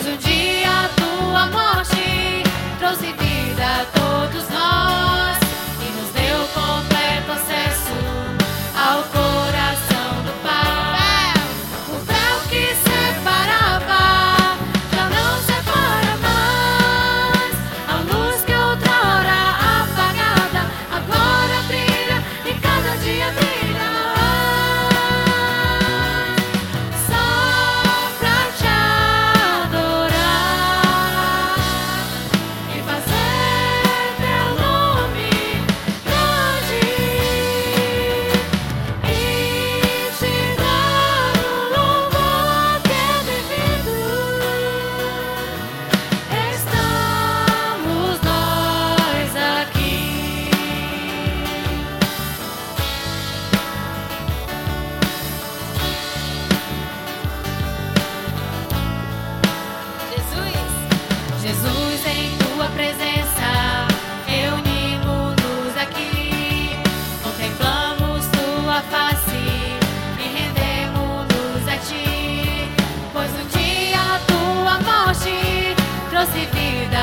pois o dia tua morte trouxe vida. crucifica.